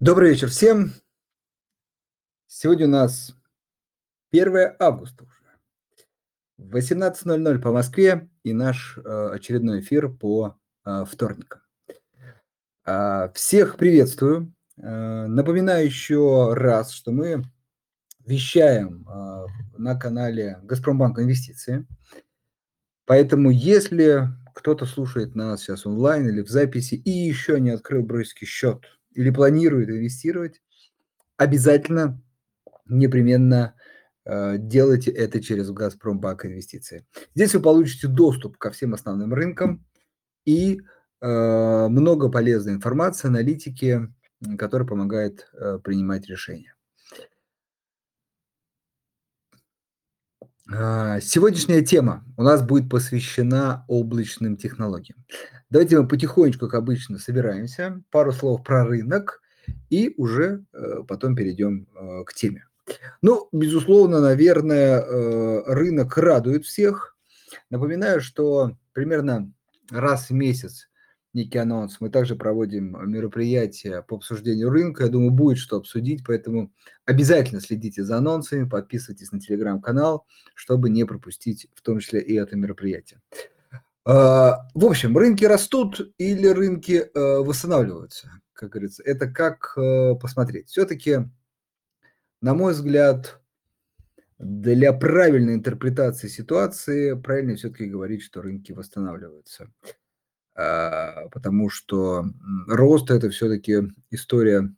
Добрый вечер всем. Сегодня у нас 1 августа уже. 18.00 по Москве и наш э, очередной эфир по э, вторникам. Э, всех приветствую. Э, напоминаю еще раз, что мы вещаем на канале Газпромбанк Инвестиции. Поэтому, если кто-то слушает нас сейчас онлайн или в записи и еще не открыл брокерский счет – или планирует инвестировать, обязательно непременно э, делайте это через Газпромбанк инвестиции. Здесь вы получите доступ ко всем основным рынкам и э, много полезной информации, аналитики, которая помогает э, принимать решения. А, сегодняшняя тема у нас будет посвящена облачным технологиям. Давайте мы потихонечку, как обычно, собираемся, пару слов про рынок и уже э, потом перейдем э, к теме. Ну, безусловно, наверное, э, рынок радует всех. Напоминаю, что примерно раз в месяц некий анонс. Мы также проводим мероприятия по обсуждению рынка. Я думаю, будет что обсудить, поэтому обязательно следите за анонсами, подписывайтесь на телеграм-канал, чтобы не пропустить в том числе и это мероприятие. А, в общем, рынки растут или рынки э, восстанавливаются, как говорится. Это как э, посмотреть. Все-таки, на мой взгляд, для правильной интерпретации ситуации правильно все-таки говорить, что рынки восстанавливаются. А, потому что рост – это все-таки история,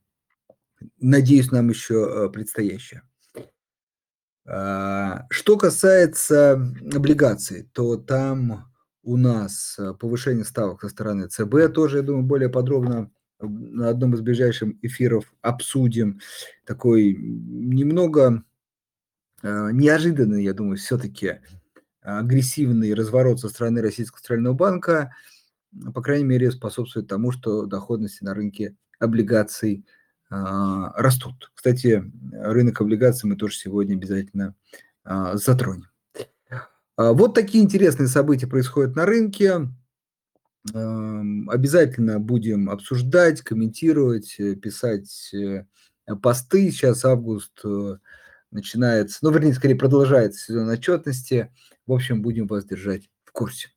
надеюсь, нам еще э, предстоящая. А, что касается облигаций, то там у нас э, повышение ставок со стороны ЦБ, тоже, я думаю, более подробно на одном из ближайших эфиров обсудим. Такой немного э, неожиданный, я думаю, все-таки агрессивный разворот со стороны Российского центрального банка – по крайней мере, способствует тому, что доходности на рынке облигаций а, растут. Кстати, рынок облигаций мы тоже сегодня обязательно а, затронем. А, вот такие интересные события происходят на рынке. Обязательно будем обсуждать, комментировать, э, писать э, посты. Сейчас август э, начинается, ну, вернее, скорее продолжается сезон отчетности. В общем, будем вас держать в курсе.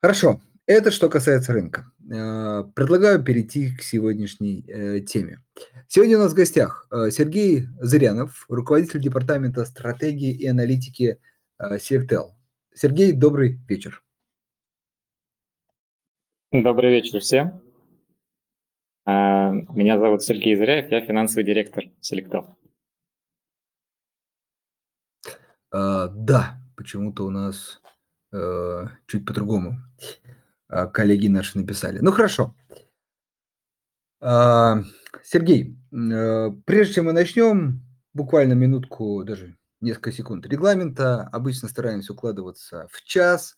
Хорошо, это что касается рынка. Э, предлагаю перейти к сегодняшней э, теме. Сегодня у нас в гостях э, Сергей Зырянов, руководитель департамента стратегии и аналитики Selectel. Сергей, добрый вечер. Добрый вечер всем. Меня зовут Сергей Зыряев, я финансовый директор Selectel. Да, почему-то у нас э, чуть по-другому э, коллеги наши написали. Ну хорошо. Э, Сергей, э, прежде чем мы начнем, буквально минутку, даже несколько секунд регламента. Обычно стараемся укладываться в час.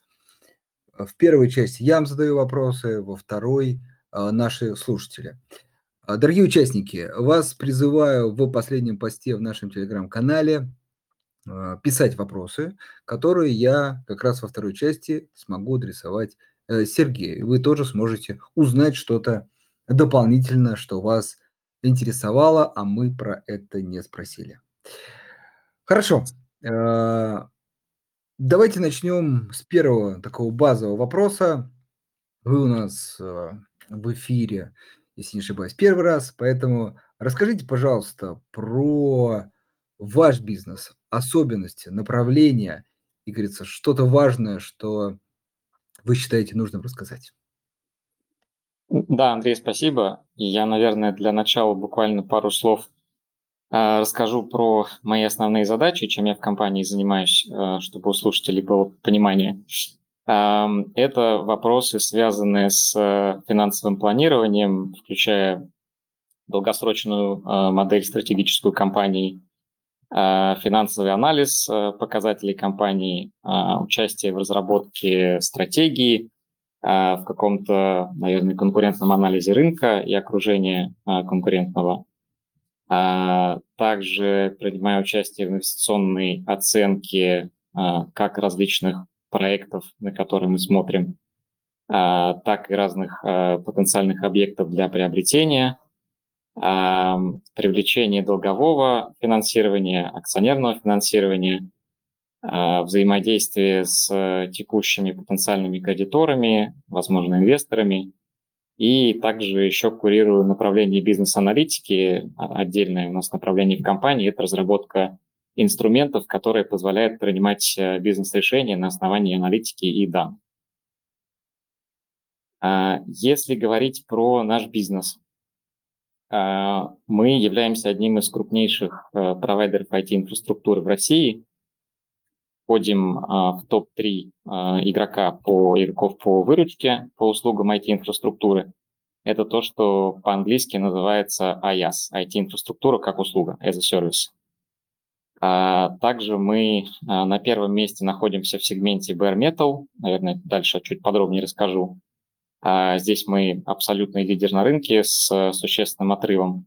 В первой части я вам задаю вопросы, во второй э, наши слушатели. Дорогие участники, вас призываю в последнем посте в нашем телеграм-канале а, писать вопросы, которые я как раз во второй части смогу адресовать э, Сергею. Вы тоже сможете узнать что-то дополнительно, что вас интересовало, а мы про это не спросили. Хорошо. Э, давайте начнем с первого такого базового вопроса. Вы у нас э, в эфире, если не ошибаюсь, первый раз, поэтому расскажите, пожалуйста, про ваш бизнес, особенности, направления и, говорится, что-то важное, что вы считаете нужным рассказать. Да, Андрей, спасибо. Я, наверное, для начала буквально пару слов э, расскажу про мои основные задачи, чем я в компании занимаюсь, э, чтобы у слушателей было понимание. Э, это вопросы, связанные с э, финансовым планированием, включая долгосрочную модель стратегическую компании, финансовый анализ э, показателей компании, э, участие в разработке стратегии, в каком-то, наверное, конкурентном анализе рынка и окружения конкурентного. Также принимаю участие в инвестиционной оценке как различных проектов, на которые мы смотрим, так и разных потенциальных объектов для приобретения – привлечение долгового финансирования, акционерного финансирования, взаимодействие с текущими потенциальными кредиторами, возможно, инвесторами. И также еще курирую направление бизнес-аналитики. Отдельное у нас направление в компании – это разработка инструментов, которые позволяют принимать э, бизнес-решения на основании аналитики и данных. А, если говорить про наш бизнес, а, мы являемся одним из крупнейших э, провайдеров IT-инфраструктуры в России. Входим а, в топ-3 игрока по, игроков по выручке по услугам IT-инфраструктуры. Это то, что по-английски называется IaaS, IT-инфраструктура как услуга, as a service. Также мы на первом месте находимся в сегменте Bare Metal. Наверное, дальше чуть подробнее расскажу. А здесь мы абсолютный лидер на рынке с э, существенным отрывом.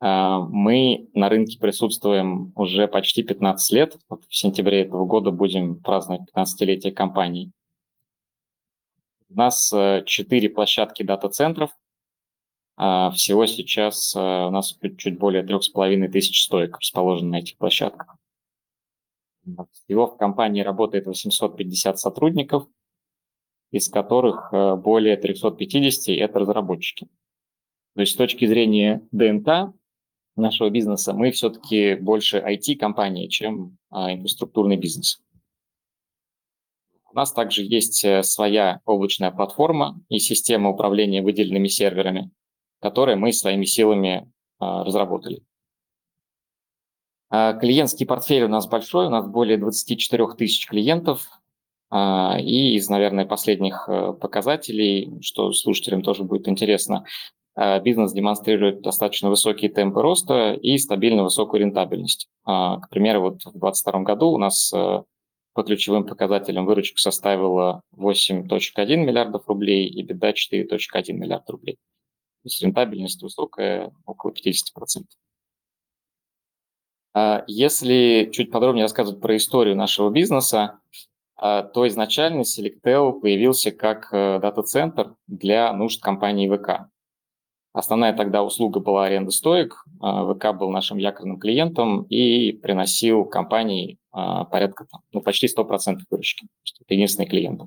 А, мы на рынке присутствуем уже почти 15 лет. Вот в сентябре этого года будем праздновать 15-летие компании. У нас 4 э, площадки дата-центров. А, всего сейчас э, у нас чуть более 3,5 тысяч стоек расположено на этих площадках. Всего в компании работает 850 сотрудников – из которых э, более 350 – это разработчики. То есть с точки зрения ДНК нашего бизнеса мы все-таки больше IT-компания, чем а, инфраструктурный бизнес. У нас также есть э, своя облачная платформа и система управления выделенными серверами, которые мы своими силами а, разработали. А, клиентский портфель у нас большой, у нас более 24 тысяч клиентов, и из, наверное, последних э, показателей, что слушателям тоже будет интересно, э, бизнес демонстрирует достаточно высокие темпы роста и стабильно высокую рентабельность. А, к примеру, вот в 2022 году у нас э, по ключевым показателям выручка составила 8.1 миллиардов рублей и беда 4.1 миллиард рублей. То есть рентабельность высокая, около 50%. А, если чуть подробнее рассказывать про историю нашего бизнеса, а, то изначально Selectel появился как э, дата-центр для нужд компании ВК. Основная тогда услуга была аренда стоек. А, ВК был нашим якорным клиентом и приносил компании а, порядка ну, почти 100% выручки. Это единственный клиент.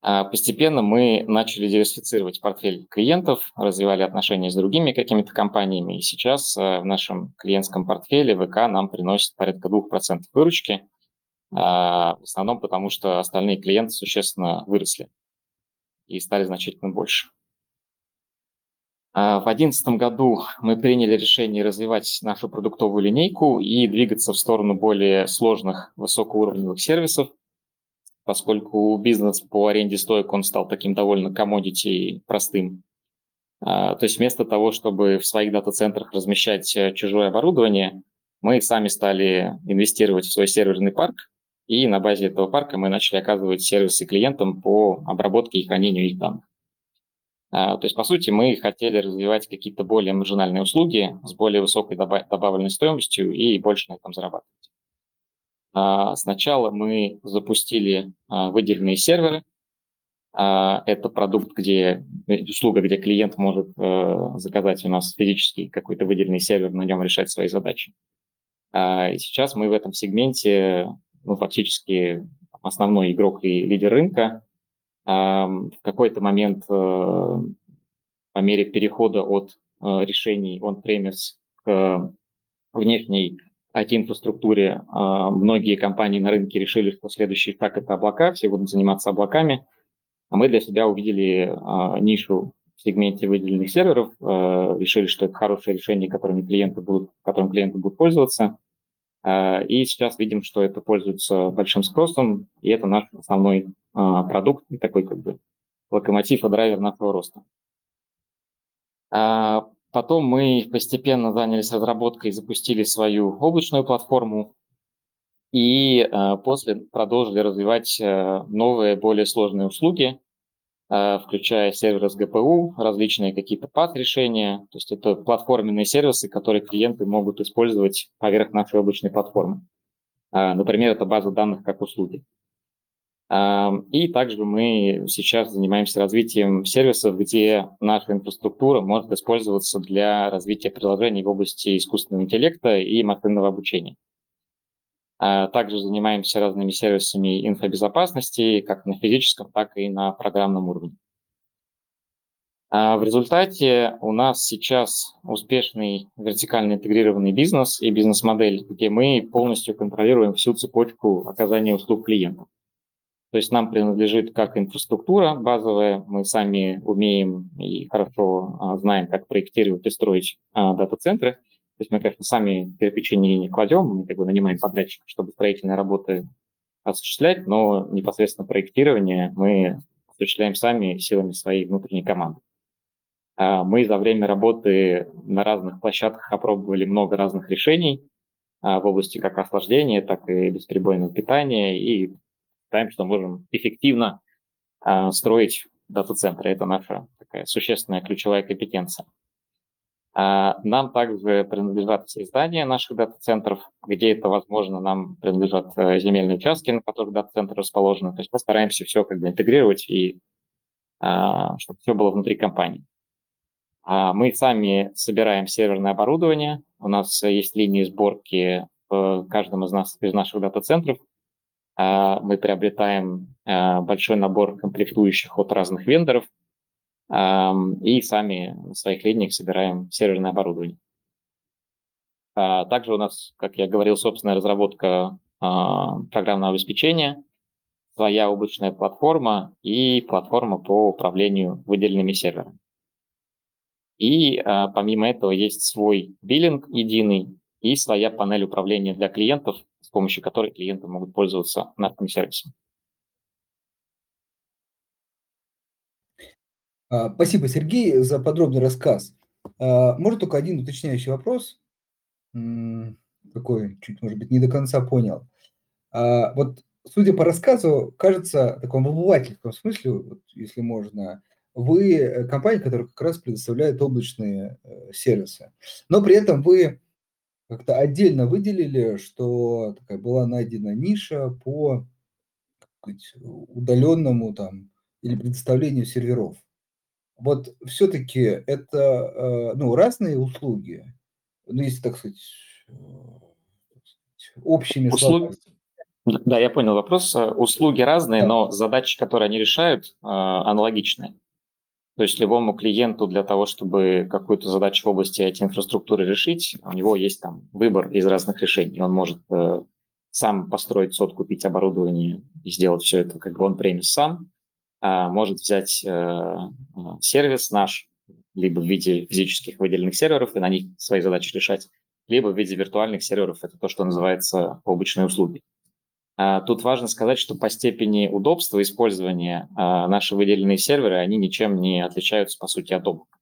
Постепенно мы начали диверсифицировать портфель клиентов, развивали отношения с другими какими-то компаниями. И сейчас э, в нашем клиентском портфеле ВК нам приносит порядка 2% выручки – а, в основном потому, что остальные клиенты существенно выросли и стали значительно больше. А, в 2011 году мы приняли решение развивать нашу продуктовую линейку и двигаться в сторону более сложных высокоуровневых сервисов, поскольку бизнес по аренде стоек он стал таким довольно комодити простым. А, то есть вместо того, чтобы в своих дата-центрах размещать э, чужое оборудование, мы сами стали инвестировать в свой серверный парк и на базе этого парка мы начали оказывать сервисы клиентам по обработке и хранению их данных. А, то есть, по сути, мы хотели развивать какие-то более маржинальные услуги с более высокой добавленной стоимостью и больше на этом зарабатывать. А, сначала мы запустили а, выделенные серверы. Это продукт, где услуга, где клиент может э, заказать у нас физический какой-то выделенный сервер, на нем решать свои задачи. И сейчас мы в этом сегменте ну, фактически основной игрок и лидер рынка. В какой-то момент э, по мере перехода от э, решений on-premise к внешней IT-инфраструктуре а, многие компании на рынке решили, что следующий шаг – это облака, все будут заниматься облаками, а мы для себя увидели а, нишу в сегменте выделенных серверов, э, решили, что это хорошее решение, которым клиенты будут, которым клиенты будут пользоваться – и сейчас видим, что это пользуется большим спросом, и это наш основной а, продукт, такой как бы локомотив и драйвер нашего роста. А, потом мы постепенно занялись разработкой запустили свою облачную платформу, и после продолжили развивать новые, более сложные услуги, Э, включая серверы с ГПУ, различные какие-то пат-решения. То есть это платформенные сервисы, которые клиенты могут использовать поверх нашей облачной платформы. Э, например, это база данных как услуги. И также мы сейчас занимаемся развитием сервисов, где наша инфраструктура может использоваться для развития приложений в области искусственного интеллекта и машинного обучения. А также занимаемся разными сервисами инфобезопасности, как на физическом, так и на программном уровне. А в результате у нас сейчас успешный вертикально интегрированный бизнес и бизнес-модель, где мы полностью контролируем всю цепочку оказания услуг клиентам. То есть нам принадлежит как инфраструктура базовая, мы сами умеем и хорошо а, знаем, как проектировать и строить дата-центры. Есть мы, конечно, сами кирпичи не, не кладем, мы как бы нанимаем подрядчика, чтобы строительные работы осуществлять, но непосредственно проектирование мы осуществляем сами силами своей внутренней команды. А, мы за время работы на разных площадках опробовали много разных решений в области как охлаждения, так и бесперебойного питания, и считаем, что можем эффективно э, строить дата-центры. Это наша такая существенная ключевая компетенция. А нам также принадлежат все здания наших дата-центров, где это возможно, нам принадлежат э, земельные участки, на которых дата-центры расположены. То есть мы стараемся все как бы интегрировать и а, чтобы все было внутри компании. А мы сами собираем серверное оборудование. У нас есть линии сборки в каждом из, нас, из наших дата-центров. Мы приобретаем а, большой набор комплектующих от разных вендоров и сами на своих линиях собираем серверное оборудование. А, также у нас, как я говорил, собственная разработка программного обеспечения, своя облачная платформа и платформа по управлению выделенными серверами. И помимо этого есть свой биллинг единый и своя панель управления для клиентов, с помощью которой клиенты могут пользоваться нашим сервисом. Спасибо, Сергей, за подробный рассказ. А, может, только один уточняющий вопрос, такой чуть, может быть, не до конца понял. А, вот, судя по рассказу, кажется, в таком обывательском смысле, вот, если можно, вы э, компания, которая как раз предоставляет облачные э, сервисы, но при этом вы как-то отдельно выделили, что такая была найдена ниша по удаленному там или предоставлению серверов. Вот все-таки это э, ну, разные услуги, ну, если так сказать, э, общими услуги. Да, я понял вопрос. Услуги разные, да. но задачи, которые они решают, аналогичные. То есть любому клиенту для того, чтобы какую-то задачу в области IT-инфраструктуры решить, у него есть там выбор из разных решений. Он может э, сам построить сот, купить оборудование и сделать все это как бы он премис сам, может взять э, сервис наш, либо в виде физических выделенных серверов и на них свои задачи решать, либо в виде виртуальных серверов, это то, что называется облачные услуги. А, тут важно сказать, что по степени удобства использования а, наши выделенные серверы, они ничем не отличаются, по сути, от облака.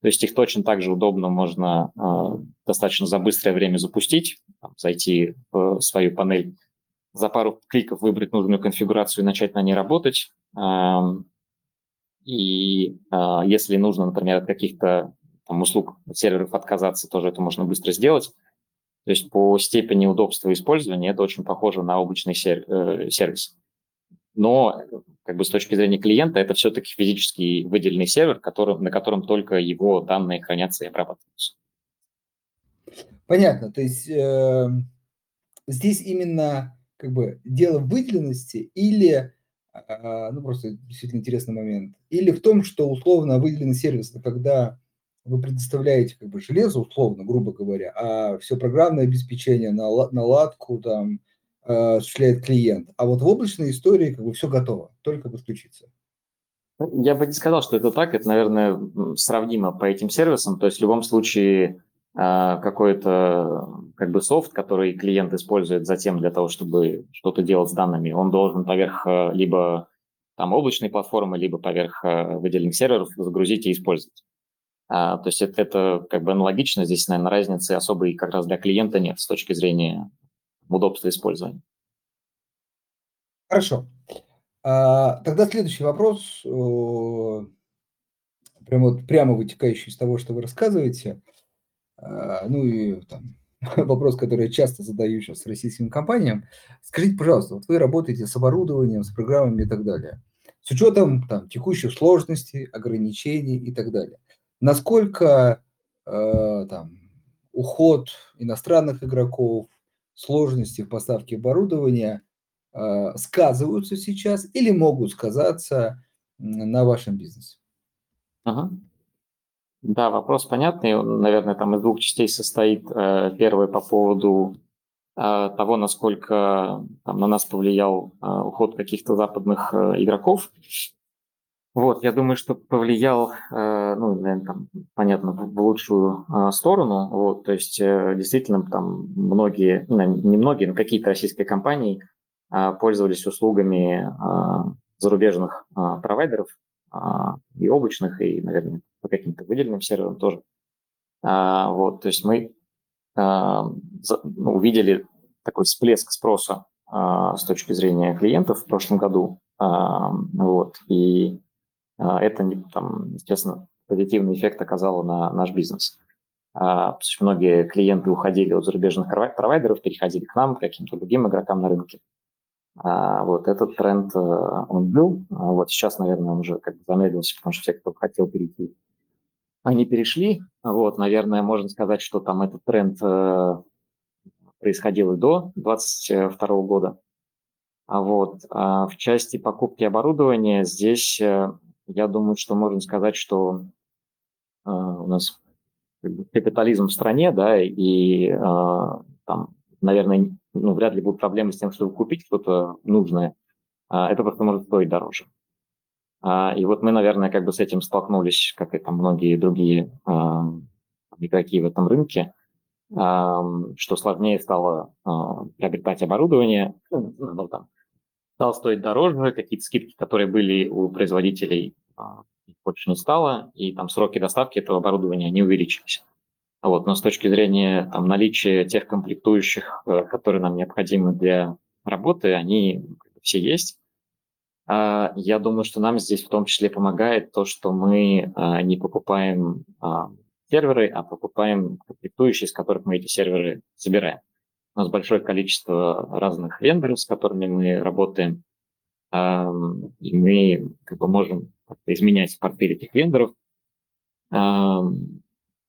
То есть их точно так же удобно можно а, достаточно за быстрое время запустить, зайти в свою панель, за пару кликов выбрать нужную конфигурацию и начать на ней работать. И если нужно, например, от каких-то там, услуг серверов отказаться, тоже это можно быстро сделать. То есть по степени удобства использования это очень похоже на облачный э, сервис. Но как бы с точки зрения клиента это все-таки физический выделенный сервер, который, на котором только его данные хранятся и обрабатываются. Понятно. То есть э, здесь именно как бы дело в выделенности или э, ну просто действительно интересный момент, или в том, что условно выделенный сервис это когда вы предоставляете как бы железо, условно, грубо говоря, а все программное обеспечение, наладку там э, осуществляет клиент. А вот в облачной истории как бы все готово, только подключиться. Ну, я бы не сказал, что это так. Это, наверное, сравнимо по этим сервисам. То есть в любом случае какой-то как бы софт, который клиент использует затем для того, чтобы что-то делать с данными, он должен поверх э, либо там облачной платформы, либо поверх выделенных серверов загрузить и использовать. А, то есть это, это как бы аналогично, здесь, наверное, разницы особой как раз для клиента нет с точки зрения удобства использования. Хорошо. А, тогда следующий вопрос, прямо, прямо вытекающий из того, что вы рассказываете. А, ну и там, вопрос, который я часто задаю сейчас российским компаниям. Скажите, пожалуйста, вот вы работаете с оборудованием, с программами и так далее. С учетом там, текущих сложностей, ограничений и так далее. Насколько э, там, уход иностранных игроков, сложности в поставке оборудования э, сказываются сейчас или могут сказаться на вашем бизнесе? Ага. Да, вопрос понятный. Он, наверное, там из двух частей состоит. Э, первый по поводу э, того, насколько там, на нас повлиял э, уход каких-то западных игроков. Вот, я думаю, что повлиял, ну, наверное, там, понятно, в лучшую сторону. Вот, то есть, действительно, там многие, ну, не многие, но какие-то российские компании пользовались услугами зарубежных провайдеров, и облачных, и, наверное, по каким-то выделенным серверам тоже. А, вот, то есть мы а, ну, увидели такой всплеск спроса с точки зрения клиентов в прошлом году. Вот, и это, там, естественно, позитивный эффект оказало на наш бизнес. Многие клиенты уходили от зарубежных провайдеров, переходили к нам, к каким-то другим игрокам на рынке. А, вот этот тренд, э, он был. А вот сейчас, наверное, он уже как бы замедлился, потому что все, кто хотел перейти, они перешли. Вот, наверное, можно сказать, что там этот тренд э, происходил и до 2022 года. А вот а в части покупки оборудования здесь э, я думаю, что можно сказать, что у нас капитализм в стране, да, и там, наверное, ну, вряд ли будут проблемы с тем, чтобы купить что-то нужное. А, это просто может стоить дороже. А, и вот мы, наверное, как бы с этим столкнулись, как и там многие другие а, игроки в этом рынке, что сложнее стало приобретать оборудование, ну, ну, стало стоить дороже, какие-то скидки, которые были у производителей, больше не стало, и там сроки доставки этого оборудования не увеличились. Вот, но с точки зрения там, наличия тех комплектующих, э, которые нам необходимы для работы, они все есть. А, я думаю, что нам здесь в том числе помогает то, что мы а, не покупаем а, серверы, а покупаем комплектующие, из которых мы эти серверы собираем. У нас большое количество разных вендоров, с которыми мы работаем, и мы как бы можем изменять портфель этих вендоров,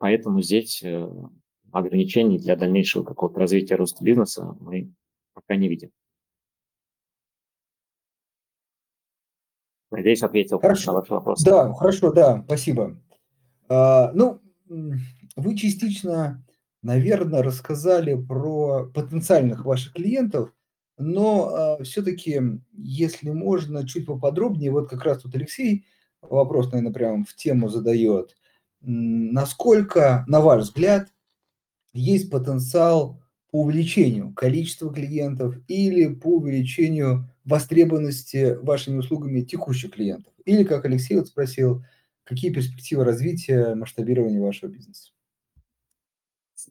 Поэтому здесь э, ограничений для дальнейшего какого-то развития роста бизнеса мы пока не видим. Надеюсь, ответил хорошо. на ваш вопрос. Да, хорошо, да, спасибо. А, ну, вы частично, наверное, рассказали про потенциальных ваших клиентов, но а, все-таки, если можно, чуть поподробнее, вот как раз тут Алексей вопрос, наверное, прямо в тему задает насколько, на ваш взгляд, есть потенциал по увеличению количества клиентов или по увеличению востребованности вашими услугами текущих клиентов? Или, как Алексей вот спросил, какие перспективы развития, масштабирования вашего бизнеса?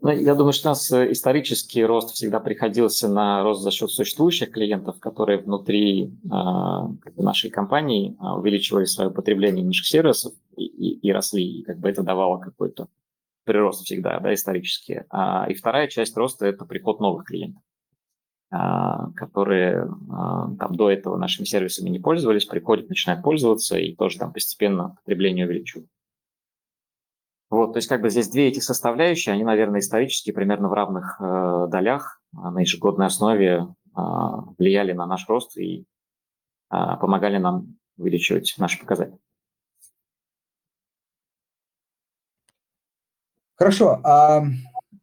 Ну, я думаю, что у нас э, исторический рост всегда приходился на рост за счет существующих клиентов, которые внутри э, нашей компании а, увеличивали свое потребление низших сервисов и, и, и росли, и как бы это давало какой-то прирост всегда, да, исторически. А, и вторая часть роста – это приход новых клиентов, а, которые а, там до этого нашими сервисами не пользовались, приходят, начинают пользоваться, и тоже там постепенно потребление увеличивают. Вот, то есть как бы здесь две эти составляющие, они, наверное, исторически примерно в равных э, долях на ежегодной основе э, влияли на наш рост и э, помогали нам увеличивать наши показатели. Хорошо, а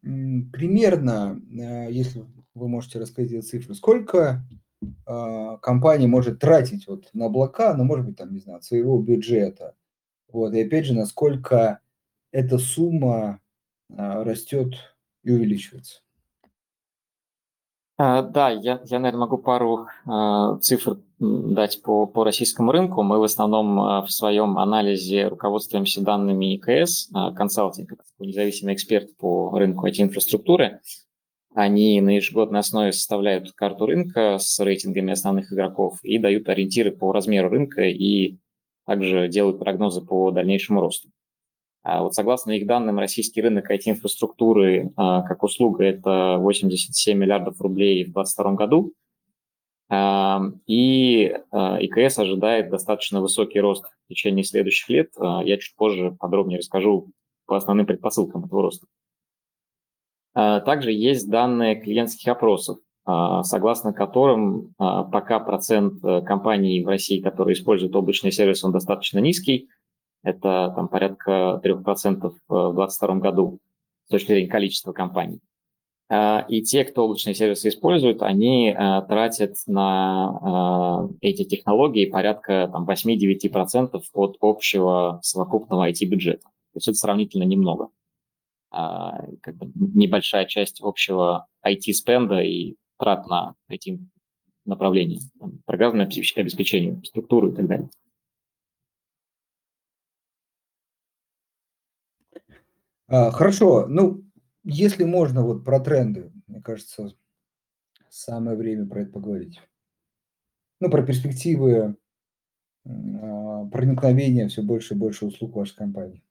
примерно, э, если вы можете рассказать эти цифры, сколько а, компания может тратить вот на облака, ну, может быть, там, не знаю, своего бюджета, вот, и опять же, насколько эта сумма а, растет и увеличивается? А, да, я, я, наверное, могу пару цифр дать по, по российскому рынку. Мы в основном э, в своем анализе руководствуемся данными ИКС, э, консалтинг, независимый эксперт по рынку IT-инфраструктуры. Они на ежегодной основе составляют карту рынка с рейтингами основных игроков и дают ориентиры по размеру рынка и также делают прогнозы по дальнейшему росту. А вот согласно их данным, российский рынок IT-инфраструктуры а, как услуга – это 87 миллиардов рублей в 2022 году. И ИКС ожидает достаточно высокий рост в течение следующих лет. Я чуть позже подробнее расскажу по основным предпосылкам этого роста. Также есть данные клиентских опросов, согласно которым пока процент э, компаний в России, которые используют облачный сервис, он достаточно низкий – это там, порядка 3% э, в 2022 году с точки зрения количества компаний. А, и те, кто облачные сервисы используют, они э, тратят на э, эти технологии порядка там, 8-9% от общего совокупного IT-бюджета. То есть это сравнительно немного. А, как бы небольшая часть общего IT-спенда и трат на эти направления, программное обеспечение, структуру и так далее. А, хорошо, ну, если можно вот про тренды, мне кажется, самое время про это поговорить. Ну, про перспективы а, проникновения все больше и больше услуг вашей компании.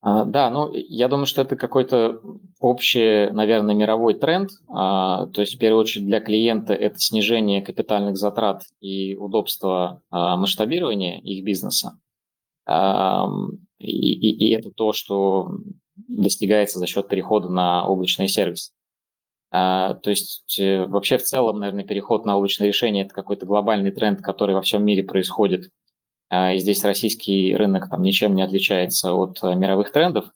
А, да, ну, я думаю, что это какой-то общий, наверное, мировой тренд. А, то есть, в первую очередь, для клиента это снижение капитальных затрат и удобство а, масштабирования их бизнеса. И, и, и это то, что достигается за счет перехода на облачный сервис. А, то есть э, вообще в целом, наверное, переход на облачное решение – это какой-то глобальный тренд, который во всем мире происходит. А, и здесь российский рынок там ничем не отличается от э, мировых трендов.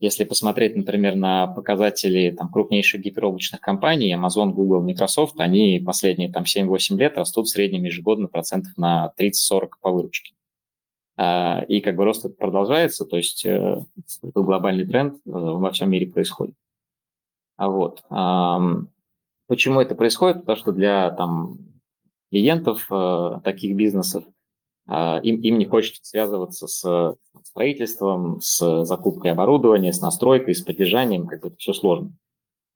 Если посмотреть, например, на показатели там, крупнейших гипероблачных компаний, Amazon, Google, Microsoft, они последние там, 7-8 лет растут в среднем ежегодно процентов на 30-40 по выручке. А, и как бы рост продолжается, то есть э, глобальный тренд э, во всем мире происходит. А вот. Почему это происходит? Потому что для там, клиентов э, таких бизнесов а, им, им не хочется связываться с строительством, с закупкой оборудования, с настройкой, с поддержанием, как бы это все сложно.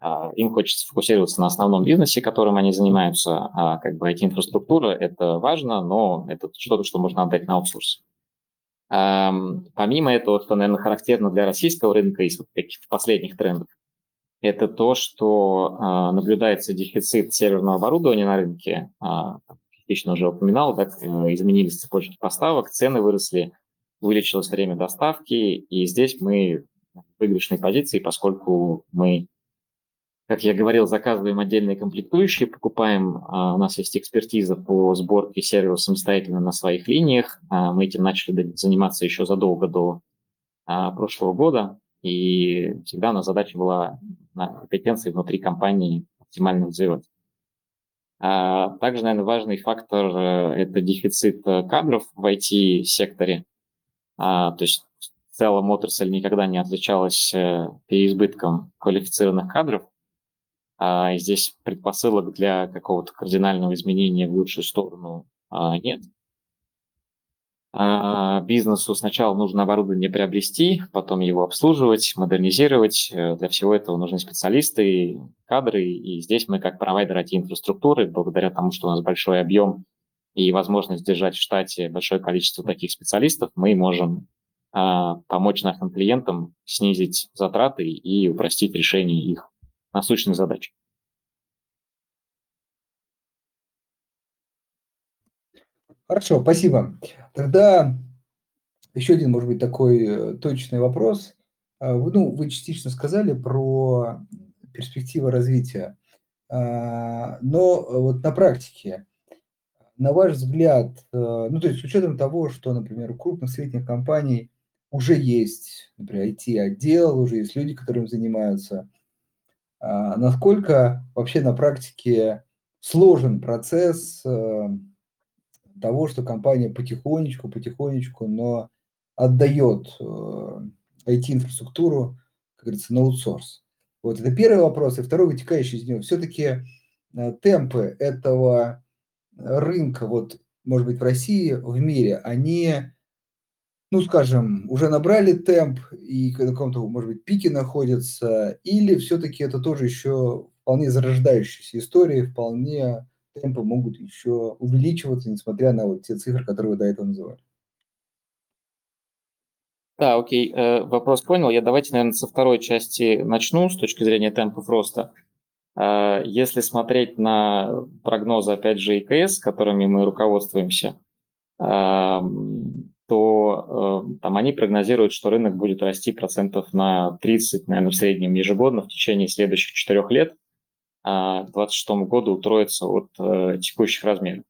А, им хочется фокусироваться на основном бизнесе, которым они занимаются. Как бы IT-инфраструктура – это важно, но это что-то, что можно отдать на аутсорс. Помимо этого, что, наверное, характерно для российского рынка из каких-то последних трендов, это то, что а, наблюдается дефицит серверного оборудования на рынке. А, частично уже упоминал, так, э, изменились цепочки поставок, цены выросли, увеличилось время доставки, и здесь мы в выигрышной позиции, поскольку мы как я говорил, заказываем отдельные комплектующие, покупаем, а, у нас есть экспертиза по сборке сервера самостоятельно на своих линиях. А, мы этим начали заниматься еще задолго до а, прошлого года, и всегда у нас задача была на компетенции внутри компании оптимально развивать. Также, наверное, важный фактор э, – это дефицит э, кадров в IT-секторе. То есть в целом отрасль никогда не отличалась э, переизбытком квалифицированных кадров – а, здесь предпосылок для какого-то кардинального изменения в лучшую сторону а, нет. А, бизнесу сначала нужно оборудование приобрести, потом его обслуживать, модернизировать. Э, для всего этого нужны специалисты, кадры. И здесь мы, как провайдер IT-инфраструктуры, благодаря тому, что у нас большой объем и возможность держать в штате большое количество таких специалистов, мы можем помочь нашим клиентам снизить затраты и упростить решение их насущных задач. Хорошо, спасибо. Тогда еще один, может быть, такой э, точный вопрос. А, ну, вы частично сказали про перспективы развития, а, но вот на практике, на ваш взгляд, э, ну, то есть с учетом того, что, например, у крупных средних компаний уже есть, например, IT-отдел, уже есть люди, которым занимаются, насколько вообще на практике сложен процесс э, того, что компания потихонечку, потихонечку, но отдает IT-инфраструктуру, э, как говорится, на аутсорс. Вот это первый вопрос. И второй, вытекающий из него. Все-таки э, темпы этого рынка, вот, может быть, в России, в мире, они ну, скажем, уже набрали темп и на каком-то, может быть, пике находятся, или все-таки это тоже еще вполне зарождающаяся история, вполне темпы могут еще увеличиваться, несмотря на вот те цифры, которые вы до этого называли? Да, окей, э, вопрос понял. Я давайте, наверное, со второй части начну с точки зрения темпов роста. Э, если смотреть на прогнозы, опять же, ИКС, которыми мы руководствуемся, эм, то э, там они прогнозируют, что рынок будет расти процентов на 30, наверное, в среднем ежегодно в течение следующих четырех лет, а к 2026 году утроится от текущих размеров.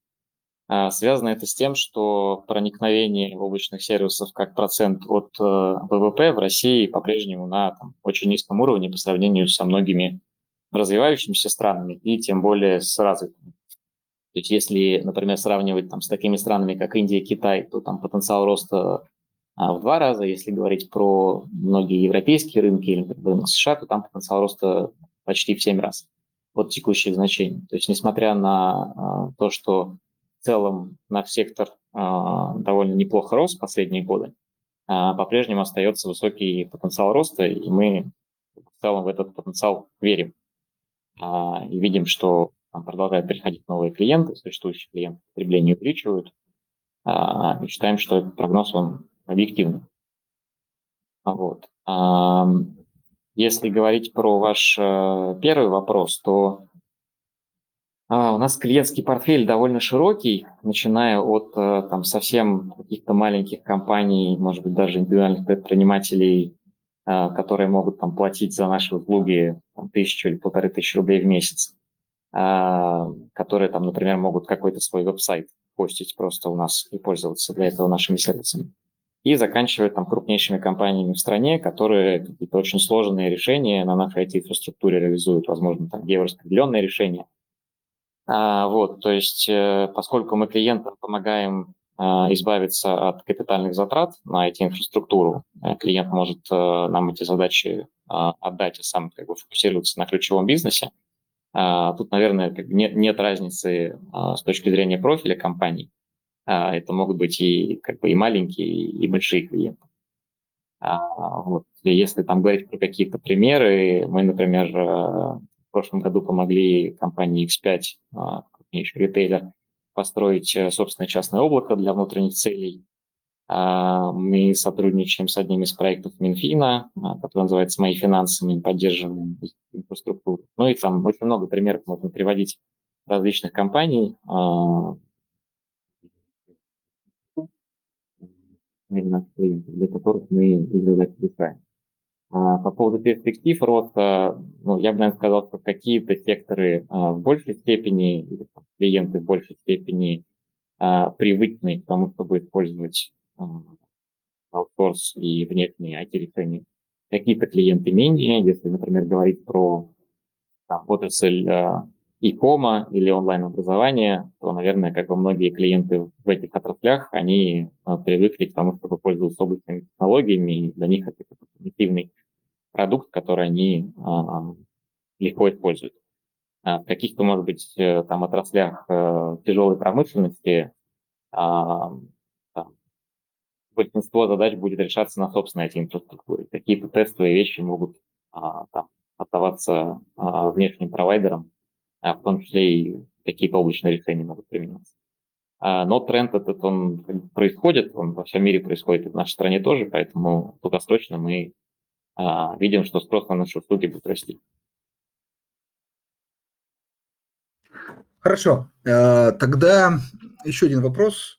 А, связано это с тем, что проникновение облачных сервисов как процент от э, ВВП в России по-прежнему на там, очень низком уровне по сравнению со многими развивающимися странами и тем более с развитыми. То есть если, например, сравнивать там, с такими странами, как Индия, Китай, то там потенциал роста а, в два раза. Если говорить про многие европейские рынки или рынок США, то там потенциал роста почти в семь раз от текущих значений. То есть несмотря на а, то, что в целом наш сектор а, довольно неплохо рос последние годы, а, по-прежнему остается высокий потенциал роста, и мы в целом в этот потенциал верим. А, и видим, что продолжают приходить новые клиенты, существующие клиенты потребление увеличивают, и считаем, что этот прогноз, он объективный. Вот. Если говорить про ваш э, первый вопрос, то а, у нас клиентский портфель довольно широкий, начиная от э, там, совсем каких-то маленьких компаний, может быть, даже индивидуальных предпринимателей, э, которые могут там, платить за наши услуги там, тысячу или полторы тысячи рублей в месяц, а, которые, там, например, могут какой-то свой веб-сайт постить просто у нас и пользоваться для этого нашими сервисами. И заканчивая там крупнейшими компаниями в стране, которые какие-то очень сложные решения на нашей IT-инфраструктуре реализуют, возможно, там геораспределенные решения – а, вот, то есть, э, поскольку мы клиентам помогаем а, избавиться от капитальных затрат на IT-инфраструктуру, э, клиент может э, нам эти задачи а, отдать и сам как бы фокусироваться на ключевом бизнесе. Тут, наверное, нет, разницы с точки зрения профиля компаний. Это могут быть и, как бы, и маленькие, и большие клиенты. Вот. Если там говорить про какие-то примеры, мы, например, в прошлом году помогли компании X5, а, крупнейший ритейлер, построить э, собственное частное облако для внутренних целей. А, мы сотрудничаем с одним из проектов Минфина, а, который называется «Мои финансы», мы поддерживаем инфраструктуру. Ну и там очень много примеров можно приводить различных компаний, для которых мы изобретать решаем. А, по поводу перспектив роста, ну, я бы, наверное, сказал, что какие-то секторы а, в большей степени, клиенты в большей степени а, привычны к тому, чтобы использовать аутсорс и внешние IT-решения. Какие-то клиенты менее, если, например, говорить про там, отрасль e-кома или онлайн-образования, то, наверное, как бы многие клиенты в этих отраслях, они привыкли к тому, чтобы пользоваться облачными технологиями, и для них это примитивный продукт, который они а, легко используют. А в каких-то, может быть, э, там отраслях э, тяжелой промышленности а, большинство задач будет решаться на собственной этой инфраструктуре. Какие-то тестовые вещи могут там, оставаться внешним провайдером, в том числе и какие-то облачные решения могут применяться. Но тренд этот, он происходит, он во всем мире происходит, и в нашей стране тоже, поэтому долгосрочно мы а, видим, что спрос на наши услуги будет расти. Хорошо. А, тогда еще один вопрос,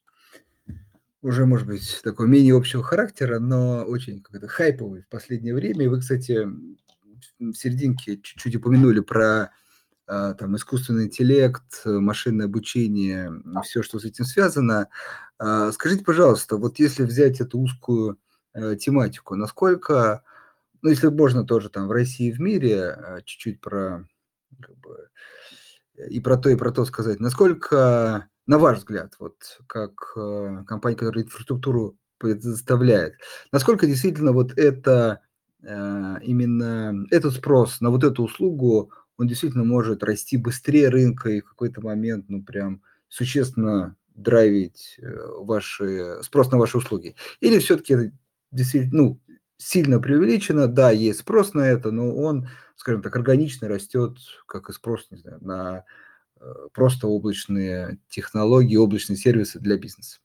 уже, может быть, такой менее общего характера, но очень какой-то хайповый в последнее время. Вы, кстати, в серединке чуть-чуть упомянули про а, там, искусственный интеллект, машинное обучение, все, что с этим связано. Скажите, пожалуйста, вот если взять эту узкую э, тематику, насколько ну, если можно тоже там в России и в мире а, чуть-чуть про как бы, и про то, и про то сказать. Насколько, на ваш взгляд, вот как э, компания, которая инфраструктуру предоставляет, насколько действительно вот это э, именно этот спрос на вот эту услугу, он действительно может расти быстрее рынка и в какой-то момент, ну, прям существенно драйвить э, ваши, спрос на ваши услуги? Или все-таки действительно, ну, сильно преувеличено, да, есть спрос на это, но он, скажем так, органично растет, как и спрос, не знаю, на просто облачные технологии, облачные сервисы для бизнеса.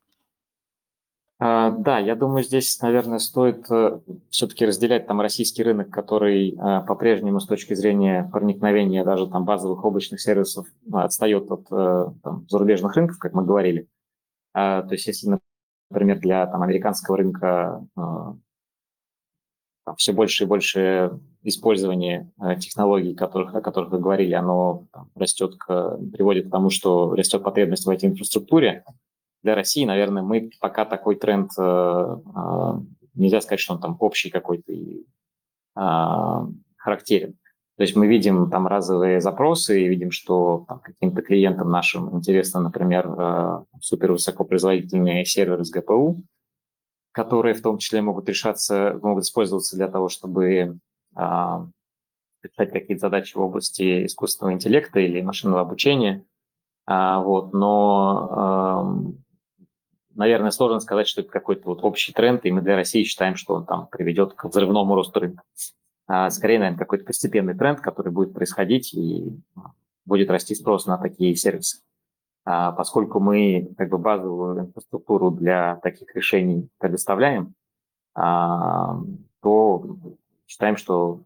А, да, я думаю, здесь, наверное, стоит э, все-таки разделять там российский рынок, который э, по-прежнему с точки зрения проникновения даже там базовых облачных сервисов ну, отстает от э, там, зарубежных рынков, как мы говорили. А, то есть если, например, для там, американского рынка там, все больше и больше использование технологий, которых, о которых вы говорили, оно растет, к, приводит к тому, что растет потребность в этой инфраструктуре, для России, наверное, мы пока такой тренд, э, э, нельзя сказать, что он там общий какой-то и а, характерен. То есть мы видим там разовые запросы и видим, что там, каким-то клиентам нашим интересно, например, э, супервысокопроизводительные серверы с ГПУ, которые в том числе могут решаться, могут использоваться для того, чтобы решать какие-то задачи в области искусственного интеллекта или машинного обучения. А, вот, но наверное, сложно сказать, что это какой-то вот общий тренд, и мы для России считаем, что он там приведет к взрывному росту рынка. А скорее, наверное, какой-то постепенный тренд, который будет происходить и будет расти спрос на такие сервисы. А поскольку мы как бы базовую инфраструктуру для таких решений предоставляем, а, то считаем, что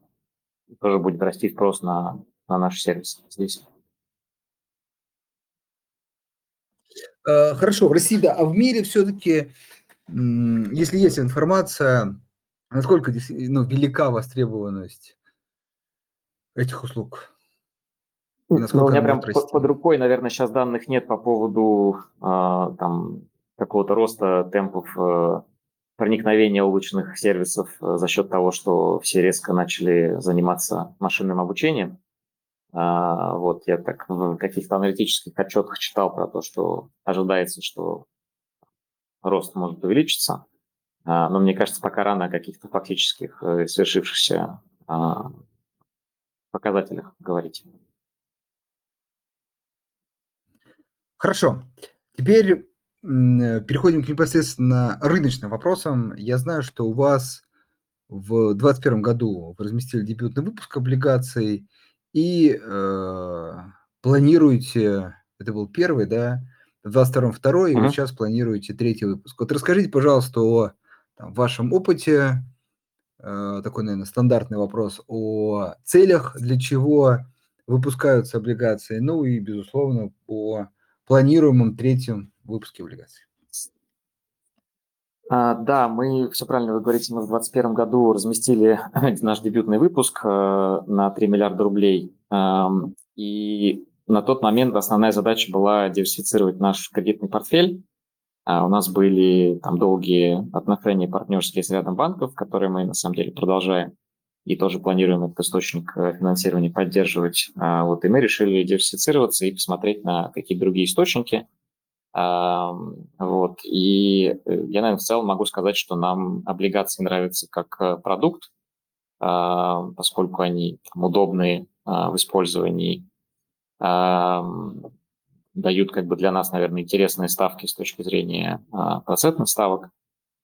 тоже будет расти спрос на, на наши сервисы здесь. Э, хорошо, в России, да, а в мире все-таки, если есть информация, насколько ну, велика востребованность этих услуг? Ну, у меня прям под, под рукой, наверное, сейчас данных нет по поводу э, там какого-то роста темпов э, проникновения облачных сервисов э, за счет того, что все резко начали заниматься машинным обучением. А, вот я так в каких-то аналитических отчетах читал про то, что ожидается, что рост может увеличиться. А, но мне кажется, пока рано о каких-то фактических э, свершившихся а, показателях говорить. Хорошо. Теперь переходим к непосредственно рыночным вопросам. Я знаю, что у вас в 2021 году вы разместили дебютный выпуск облигаций – и э, планируете, это был первый, да, в 22-м второй, и вот сейчас планируете третий выпуск. Вот расскажите, пожалуйста, о там, вашем опыте, э, такой, наверное, стандартный вопрос, о целях, для чего выпускаются облигации, ну и, безусловно, о планируемом третьем выпуске облигаций. А, да, мы, все правильно вы говорите, мы в 2021 году разместили наш дебютный выпуск э, на 3 миллиарда рублей. И на тот момент основная задача была диверсифицировать наш кредитный портфель. А у нас были там долгие отношения партнерские с рядом банков, которые мы на самом деле продолжаем и тоже планируем этот источник э, финансирования поддерживать. А вот, и мы решили диверсифицироваться и посмотреть на какие другие источники – вот. И э, я, наверное, в целом могу сказать, что нам облигации нравятся как э, продукт, поскольку они там, удобные а, в использовании, дают как бы для нас, наверное, интересные ставки с точки зрения а, процентных ставок.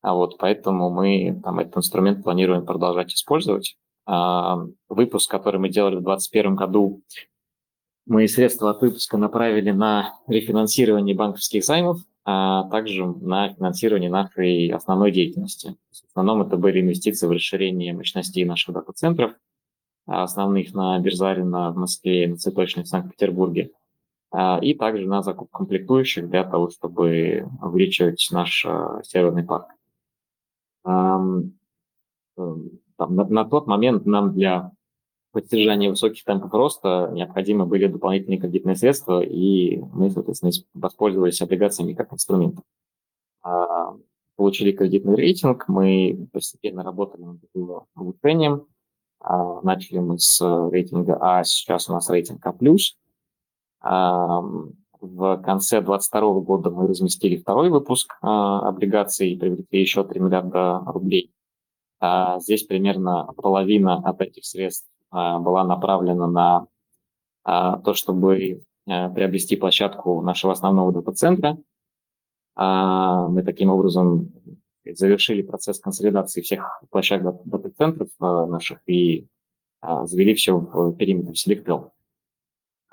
А вот поэтому мы там, этот инструмент планируем продолжать использовать. Выпуск, который мы делали в 2021 году, мы средства от выпуска направили на рефинансирование банковских займов, а также на финансирование нашей основной деятельности. В основном это были инвестиции в расширение мощностей наших дата-центров, основных на Берзарина в Москве и на Цветочной в Санкт-Петербурге, а, и также на закупку комплектующих для того, чтобы увеличивать наш а, серверный парк. Эм, там, на, на тот момент нам для поддержания высоких темпов роста необходимы были дополнительные кредитные средства, и мы, соответственно, воспользовались облигациями как инструментом. А, получили кредитный рейтинг, мы постепенно работали над его улучшением. А, начали мы с рейтинга А, сейчас у нас рейтинг А+. А, в конце 2022 года мы разместили второй выпуск облигаций и привлекли еще 3 миллиарда рублей. Здесь примерно половина от этих средств была направлена на а, то, чтобы а, приобрести площадку нашего основного дата-центра. Мы таким образом завершили процесс консолидации всех площадок дата-центров наших и завели все в периметр Selectel.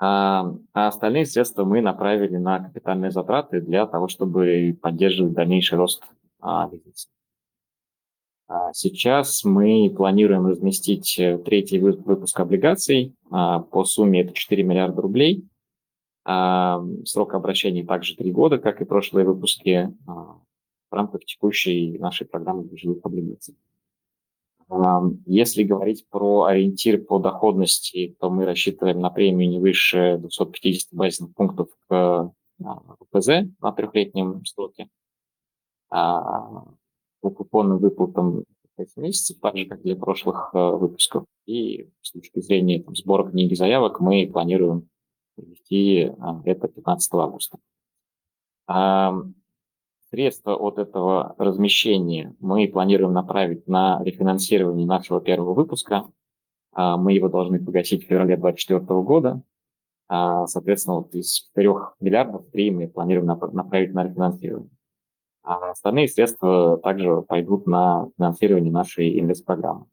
А остальные средства мы направили на капитальные затраты для того, чтобы поддерживать дальнейший рост бизнеса. Сейчас мы планируем разместить э, третий выпуск облигаций по сумме это 4 миллиарда рублей. Срок обращения также 3 года, как и прошлые выпуски в рамках текущей нашей программы биржевых облигаций. Если говорить про ориентир по доходности, то мы рассчитываем на премию не выше 250 базисных пунктов к ПЗ на трехлетнем сроке. А, по купонным выплатам 5 месяцев, так же, как для прошлых э, выпусков. И с точки зрения там, сбора книги заявок мы планируем провести а, это 15 августа. Средства от этого размещения мы планируем направить на рефинансирование нашего первого выпуска. А, мы его должны погасить в феврале 2024 года. А, соответственно, вот из 4 миллиардов 3 мы планируем направить на рефинансирование. А остальные средства также пойдут на финансирование нашей инвестпрограммы.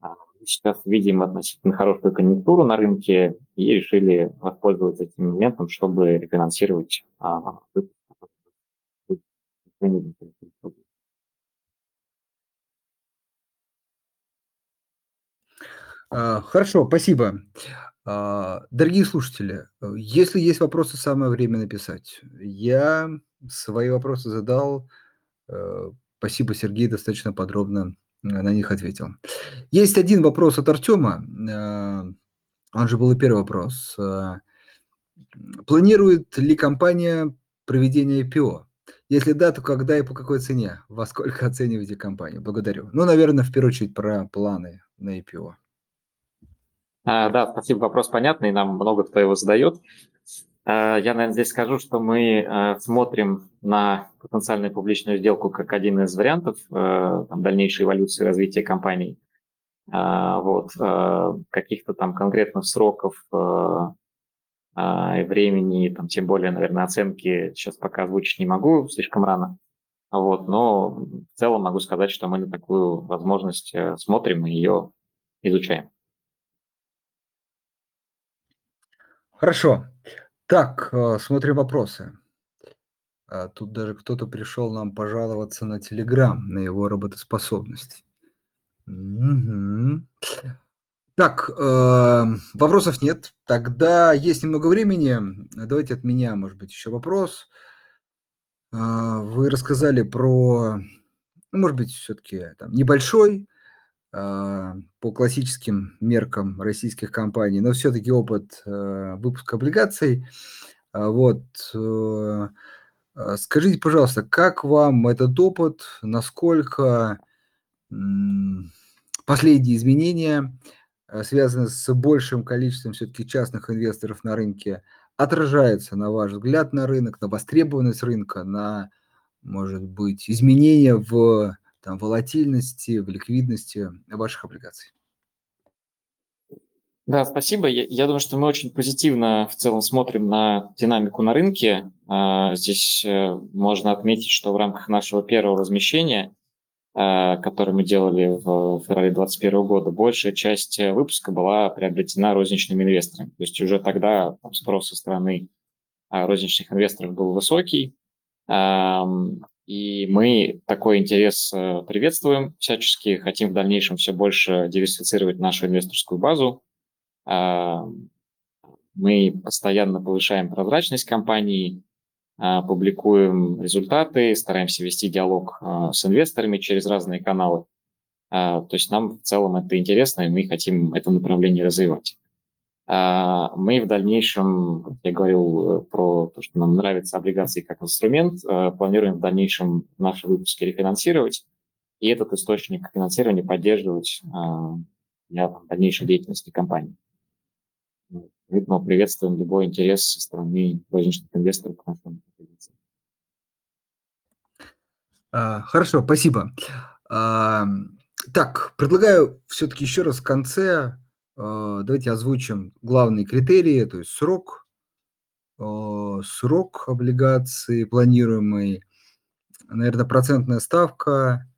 А, сейчас видим относительно хорошую конъюнктуру на рынке и решили воспользоваться этим моментом, чтобы рефинансировать а, Хорошо, спасибо. А, дорогие слушатели, если есть вопросы, самое время написать. Я свои вопросы задал. Э, спасибо, Сергей достаточно подробно на них ответил. Есть один вопрос от Артема. Э, он же был и первый вопрос. Э, планирует ли компания проведение IPO? Если да, то когда и по какой цене? Во сколько оцениваете компанию? Благодарю. Ну, наверное, в первую очередь про планы на IPO. А, да, спасибо. Вопрос понятный, нам много кто его задает. А, я, наверное, здесь скажу, что мы а, смотрим на потенциальную публичную сделку как один из вариантов а, там, дальнейшей эволюции развития компании. Вот. Каких-то там конкретных сроков и времени, там, тем более, наверное, оценки сейчас пока озвучить не могу, слишком рано. Вот, но в целом могу сказать, что мы на такую возможность э, смотрим и ее изучаем. Хорошо. Так, э, смотрим вопросы. А, тут даже кто-то пришел нам пожаловаться на Телеграм, на его работоспособность. Угу. Так, э, вопросов нет. Тогда есть немного времени. Давайте от меня, может быть, еще вопрос. Э, вы рассказали про, ну, может быть, все-таки там небольшой по классическим меркам российских компаний, но все-таки опыт э, выпуска облигаций. Э, вот. Э, э, скажите, пожалуйста, как вам этот опыт, насколько последние изменения Э, связанные с большим количеством все-таки частных инвесторов на рынке, отражается, на ваш взгляд, на рынок, на востребованность рынка, на, может быть, изменения в там, волатильности, в ликвидности ваших облигаций? Да, спасибо. Я, я думаю, что мы очень позитивно в целом смотрим на динамику на рынке. А, здесь э, можно отметить, что в рамках нашего первого размещения – Э, который мы делали в феврале 2021 года, большая часть э, выпуска была приобретена розничными инвесторами. То есть уже тогда спрос со стороны э, розничных инвесторов был высокий, и мы такой интерес приветствуем всячески, хотим в дальнейшем все больше диверсифицировать нашу инвесторскую базу. Мы постоянно повышаем прозрачность компании, а, публикуем результаты, стараемся вести диалог а, с инвесторами через разные каналы. А, то есть нам в целом это интересно, и мы хотим это направление развивать. Мы в дальнейшем, я говорил э, про то, что нам нравятся облигации как инструмент, планируем в дальнейшем наши выпуски рефинансировать и этот источник финансирования поддерживать для дальнейшей деятельности компании. Поэтому приветствуем любой интерес со стороны розничных инвесторов к нашим позициям. Хорошо, спасибо. А, так, предлагаю все-таки еще раз в конце, а, давайте озвучим главные критерии, то есть срок, а, срок облигации планируемый, наверное, процентная ставка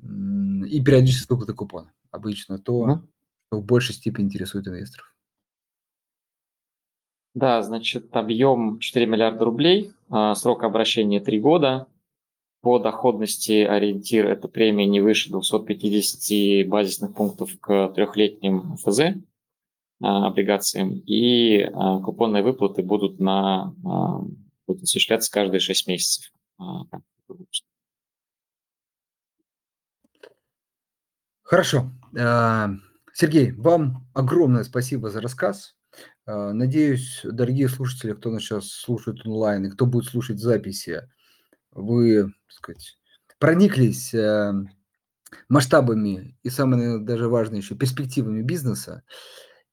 и периодичность выплаты купона. Обычно то, что в большей степени интересует инвесторов. Да, значит, объем 4 миллиарда рублей, а, срок обращения 3 года. По доходности ориентир это премия не выше 250 базисных пунктов к трехлетним ФЗ облигациям, и купонные выплаты будут, на, будут осуществляться каждые 6 месяцев. Хорошо. Сергей, вам огромное спасибо за рассказ. А, надеюсь, дорогие слушатели, кто нас сейчас слушает онлайн и кто будет слушать записи, вы, так сказать, прониклись э, масштабами и, самое даже важное еще, перспективами бизнеса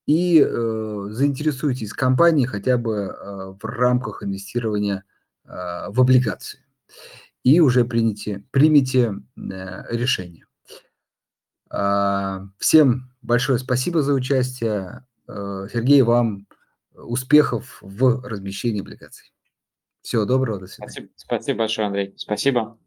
и э, заинтересуйтесь компанией хотя бы э, в рамках инвестирования э, в облигации и уже примите, примите э, решение. Э, всем большое спасибо за участие. Э, Сергей, вам успехов в размещении облигаций. Всего доброго, до свидания. Спасибо, спасибо большое, Андрей. Спасибо.